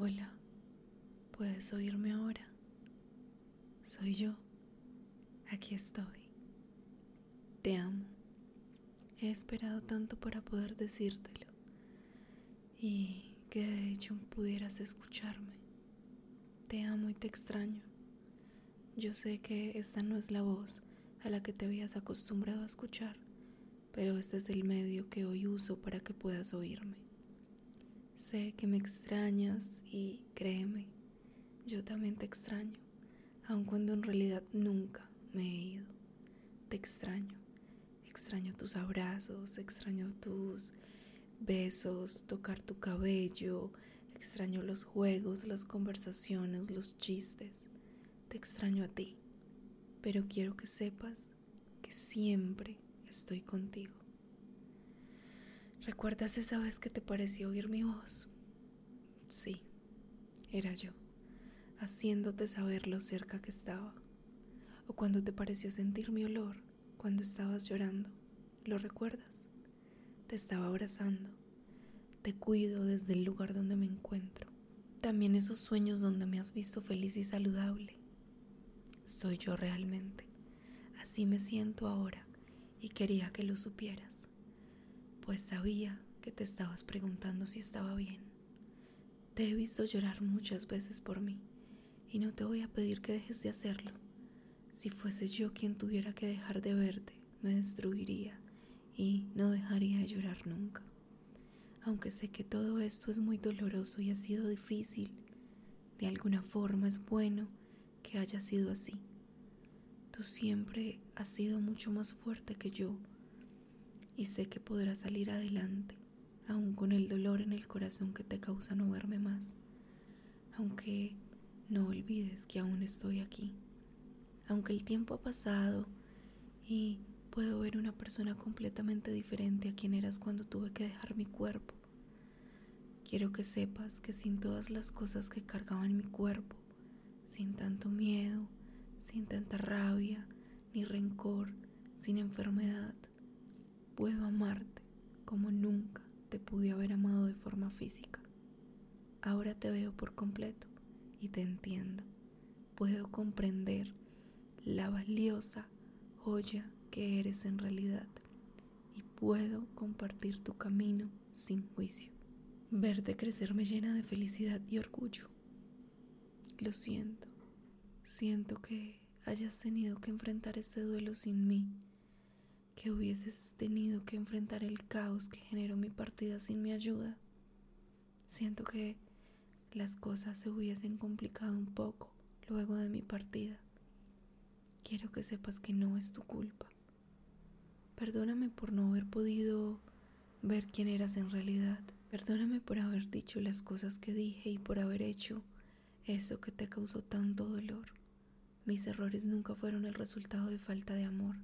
Hola, ¿puedes oírme ahora? Soy yo. Aquí estoy. Te amo. He esperado tanto para poder decírtelo y que de hecho pudieras escucharme. Te amo y te extraño. Yo sé que esta no es la voz a la que te habías acostumbrado a escuchar, pero este es el medio que hoy uso para que puedas oírme. Sé que me extrañas y créeme, yo también te extraño, aun cuando en realidad nunca me he ido. Te extraño, extraño tus abrazos, extraño tus besos, tocar tu cabello, extraño los juegos, las conversaciones, los chistes. Te extraño a ti, pero quiero que sepas que siempre estoy contigo. ¿Recuerdas esa vez que te pareció oír mi voz? Sí, era yo, haciéndote saber lo cerca que estaba. O cuando te pareció sentir mi olor cuando estabas llorando. ¿Lo recuerdas? Te estaba abrazando. Te cuido desde el lugar donde me encuentro. También esos sueños donde me has visto feliz y saludable. Soy yo realmente. Así me siento ahora y quería que lo supieras pues sabía que te estabas preguntando si estaba bien. Te he visto llorar muchas veces por mí y no te voy a pedir que dejes de hacerlo. Si fuese yo quien tuviera que dejar de verte, me destruiría y no dejaría de llorar nunca. Aunque sé que todo esto es muy doloroso y ha sido difícil, de alguna forma es bueno que haya sido así. Tú siempre has sido mucho más fuerte que yo y sé que podrás salir adelante, aún con el dolor en el corazón que te causa no verme más. Aunque no olvides que aún estoy aquí. Aunque el tiempo ha pasado y puedo ver una persona completamente diferente a quien eras cuando tuve que dejar mi cuerpo. Quiero que sepas que sin todas las cosas que cargaban mi cuerpo, sin tanto miedo, sin tanta rabia, ni rencor, sin enfermedad, puedo amarte como nunca te pude haber amado de forma física. Ahora te veo por completo y te entiendo. Puedo comprender la valiosa joya que eres en realidad y puedo compartir tu camino sin juicio. Verte crecer me llena de felicidad y orgullo. Lo siento. Siento que hayas tenido que enfrentar ese duelo sin mí que hubieses tenido que enfrentar el caos que generó mi partida sin mi ayuda. Siento que las cosas se hubiesen complicado un poco luego de mi partida. Quiero que sepas que no es tu culpa. Perdóname por no haber podido ver quién eras en realidad. Perdóname por haber dicho las cosas que dije y por haber hecho eso que te causó tanto dolor. Mis errores nunca fueron el resultado de falta de amor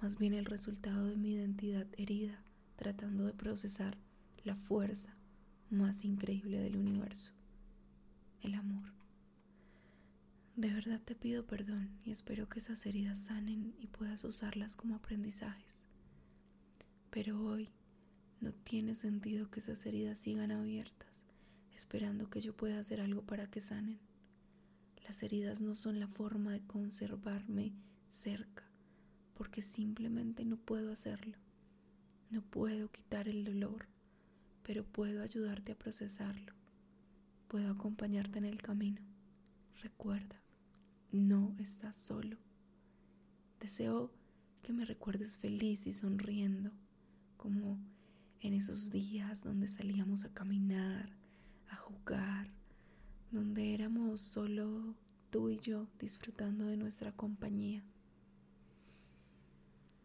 más bien el resultado de mi identidad herida, tratando de procesar la fuerza más increíble del universo, el amor. De verdad te pido perdón y espero que esas heridas sanen y puedas usarlas como aprendizajes. Pero hoy no tiene sentido que esas heridas sigan abiertas, esperando que yo pueda hacer algo para que sanen. Las heridas no son la forma de conservarme cerca, porque simplemente no puedo hacerlo. No puedo quitar el dolor, pero puedo ayudarte a procesarlo. Puedo acompañarte en el camino. Recuerda, no estás solo. Deseo que me recuerdes feliz y sonriendo, como en esos días donde salíamos a caminar, a jugar, donde éramos solo tú y yo disfrutando de nuestra compañía.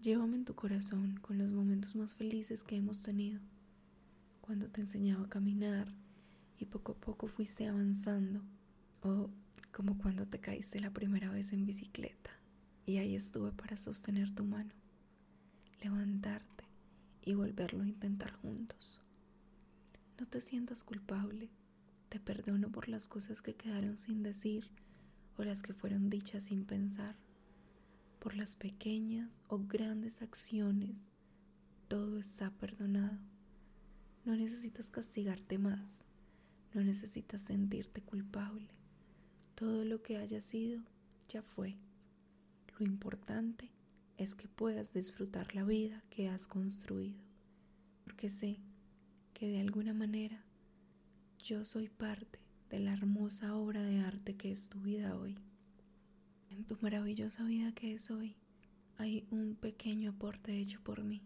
Llévame en tu corazón con los momentos más felices que hemos tenido, cuando te enseñaba a caminar y poco a poco fuiste avanzando, o como cuando te caíste la primera vez en bicicleta y ahí estuve para sostener tu mano, levantarte y volverlo a intentar juntos. No te sientas culpable, te perdono por las cosas que quedaron sin decir o las que fueron dichas sin pensar por las pequeñas o grandes acciones, todo está perdonado. No necesitas castigarte más, No necesitas sentirte culpable. Todo lo que haya sido ya fue. Lo importante es que puedas disfrutar la vida que has construido. Porque sé que de alguna manera yo soy parte de la hermosa obra de arte que es tu vida hoy. En tu maravillosa vida que es hoy hay un pequeño aporte hecho por mí.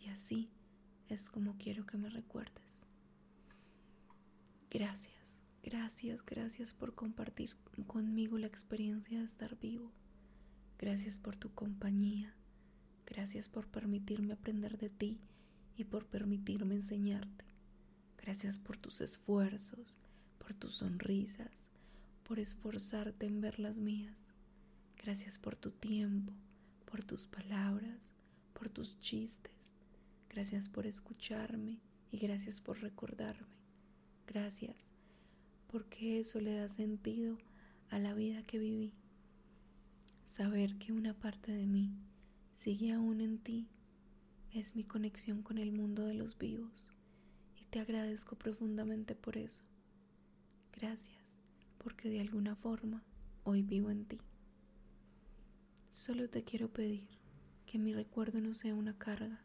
Y así es como quiero que me recuerdes. Gracias, gracias, gracias por compartir conmigo la experiencia de estar vivo. Gracias por tu compañía. Gracias por permitirme aprender de ti y por permitirme enseñarte. Gracias por tus esfuerzos, por tus sonrisas, por esforzarte en ver las mías. Gracias por tu tiempo, por tus palabras, por tus chistes. Gracias por escucharme y gracias por recordarme. Gracias, porque eso le da sentido a la vida que viví. Saber que una parte de mí sigue aún en ti es mi conexión con el mundo de los vivos y te agradezco profundamente por eso. Gracias, porque de alguna forma hoy vivo en ti. Solo te quiero pedir que mi recuerdo no sea una carga,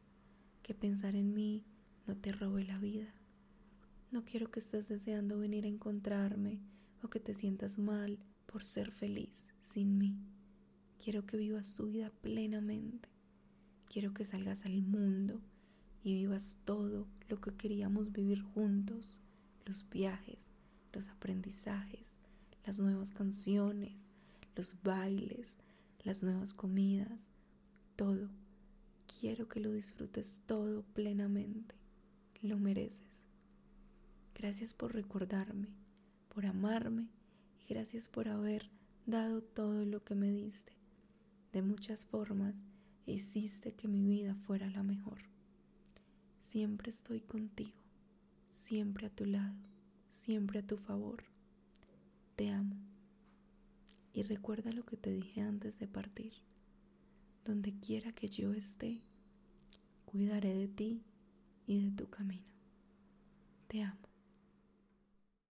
que pensar en mí no te robe la vida no quiero que estés deseando venir a encontrarme o que te sientas mal por ser feliz sin mí. Quiero que vivas tu vida plenamente. Quiero que salgas al mundo y vivas todo lo que queríamos vivir juntos. Los viajes, los aprendizajes, las nuevas canciones, los bailes, las nuevas comidas, todo. Quiero que lo disfrutes todo plenamente. Lo mereces. Gracias por recordarme, por amarme y gracias por haber dado todo lo que me diste. De muchas formas hiciste que mi vida fuera la mejor. Siempre estoy contigo, siempre a tu lado, siempre a tu favor. Y recuerda lo que te dije antes de partir. Donde quiera que yo esté, cuidaré de ti y de tu camino. Te amo.